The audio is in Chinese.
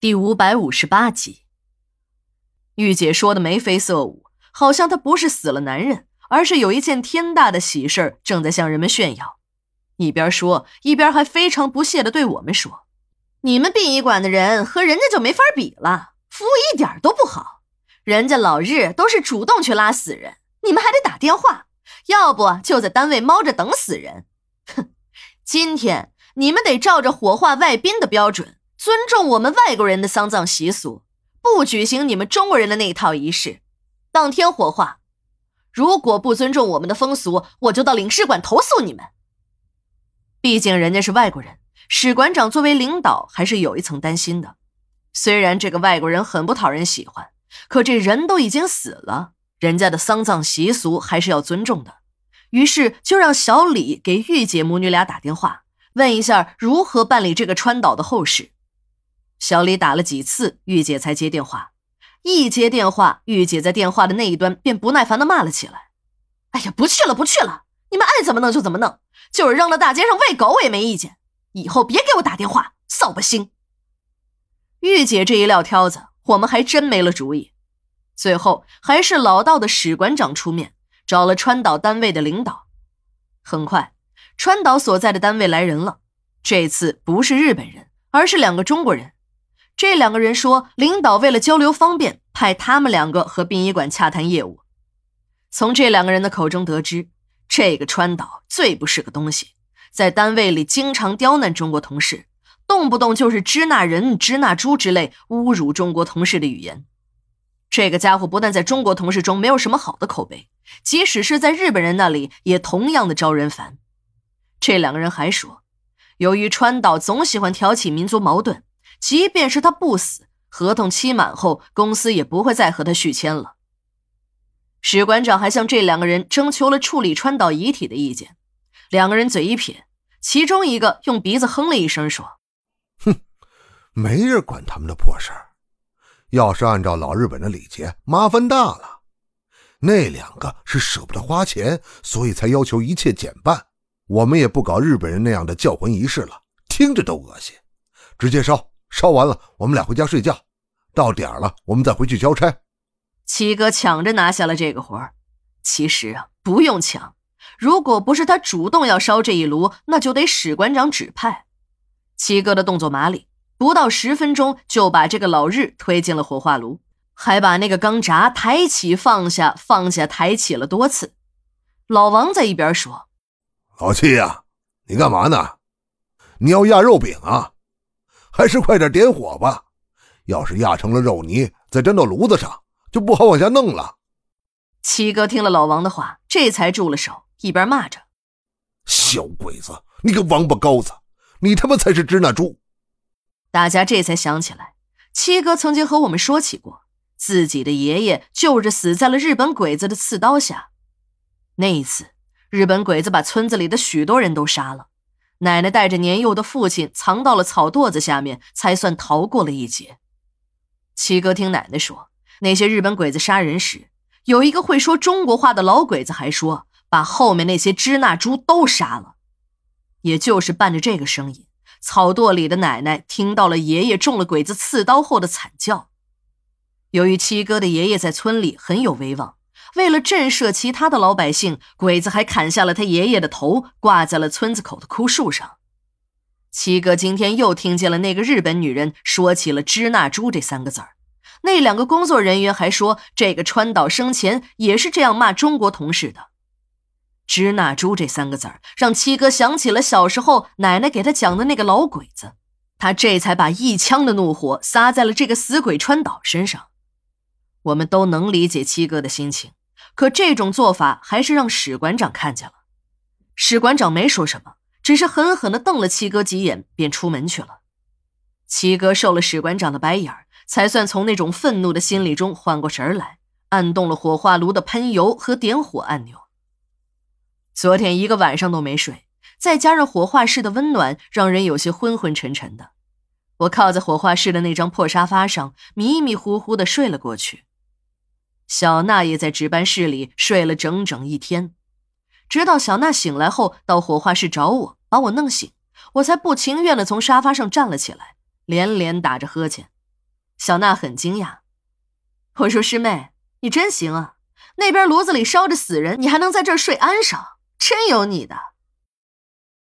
第五百五十八集，玉姐说的眉飞色舞，好像她不是死了男人，而是有一件天大的喜事正在向人们炫耀。一边说，一边还非常不屑的对我们说：“你们殡仪馆的人和人家就没法比了，服务一点都不好。人家老日都是主动去拉死人，你们还得打电话，要不就在单位猫着等死人。哼，今天你们得照着火化外宾的标准。”尊重我们外国人的丧葬习俗，不举行你们中国人的那一套仪式，当天火化。如果不尊重我们的风俗，我就到领事馆投诉你们。毕竟人家是外国人，史馆长作为领导还是有一层担心的。虽然这个外国人很不讨人喜欢，可这人都已经死了，人家的丧葬习俗还是要尊重的。于是就让小李给玉姐母女俩打电话，问一下如何办理这个川岛的后事。小李打了几次，玉姐才接电话。一接电话，玉姐在电话的那一端便不耐烦地骂了起来：“哎呀，不去了，不去了！你们爱怎么弄就怎么弄，就是扔到大街上喂狗我也没意见。以后别给我打电话，扫把星！”玉姐这一撂挑子，我们还真没了主意。最后还是老道的史馆长出面，找了川岛单位的领导。很快，川岛所在的单位来人了。这次不是日本人，而是两个中国人。这两个人说，领导为了交流方便，派他们两个和殡仪馆洽谈业务。从这两个人的口中得知，这个川岛最不是个东西，在单位里经常刁难中国同事，动不动就是“支那人”“支那猪”之类侮辱中国同事的语言。这个家伙不但在中国同事中没有什么好的口碑，即使是在日本人那里也同样的招人烦。这两个人还说，由于川岛总喜欢挑起民族矛盾。即便是他不死，合同期满后，公司也不会再和他续签了。史馆长还向这两个人征求了处理川岛遗体的意见，两个人嘴一撇，其中一个用鼻子哼了一声，说：“哼，没人管他们的破事儿。要是按照老日本的礼节，麻烦大了。那两个是舍不得花钱，所以才要求一切减半。我们也不搞日本人那样的叫魂仪式了，听着都恶心，直接烧。”烧完了，我们俩回家睡觉。到点了，我们再回去交差。七哥抢着拿下了这个活儿。其实啊，不用抢。如果不是他主动要烧这一炉，那就得史馆长指派。七哥的动作麻利，不到十分钟就把这个老日推进了火化炉，还把那个钢闸抬起放下、放下抬起了多次。老王在一边说：“老七呀，你干嘛呢？你要压肉饼啊？”还是快点点火吧，要是压成了肉泥，再粘到炉子上，就不好往下弄了。七哥听了老王的话，这才住了手，一边骂着：“小鬼子，你个王八羔子，你他妈才是支那猪！”大家这才想起来，七哥曾经和我们说起过，自己的爷爷就是死在了日本鬼子的刺刀下。那一次，日本鬼子把村子里的许多人都杀了。奶奶带着年幼的父亲藏到了草垛子下面，才算逃过了一劫。七哥听奶奶说，那些日本鬼子杀人时，有一个会说中国话的老鬼子还说，把后面那些支那猪都杀了。也就是伴着这个声音，草垛里的奶奶听到了爷爷中了鬼子刺刀后的惨叫。由于七哥的爷爷在村里很有威望。为了震慑其他的老百姓，鬼子还砍下了他爷爷的头，挂在了村子口的枯树上。七哥今天又听见了那个日本女人说起了“支那猪”这三个字儿。那两个工作人员还说，这个川岛生前也是这样骂中国同事的。“支那猪”这三个字儿让七哥想起了小时候奶奶给他讲的那个老鬼子，他这才把一腔的怒火撒在了这个死鬼川岛身上。我们都能理解七哥的心情。可这种做法还是让史馆长看见了，史馆长没说什么，只是狠狠地瞪了七哥几眼，便出门去了。七哥受了史馆长的白眼儿，才算从那种愤怒的心理中缓过神来，按动了火化炉的喷油和点火按钮。昨天一个晚上都没睡，再加上火化室的温暖，让人有些昏昏沉沉的。我靠在火化室的那张破沙发上，迷迷糊糊的睡了过去。小娜也在值班室里睡了整整一天，直到小娜醒来后到火化室找我，把我弄醒，我才不情愿地从沙发上站了起来，连连打着呵欠。小娜很惊讶。我说：“师妹，你真行啊！那边炉子里烧着死人，你还能在这儿睡安生，真有你的。”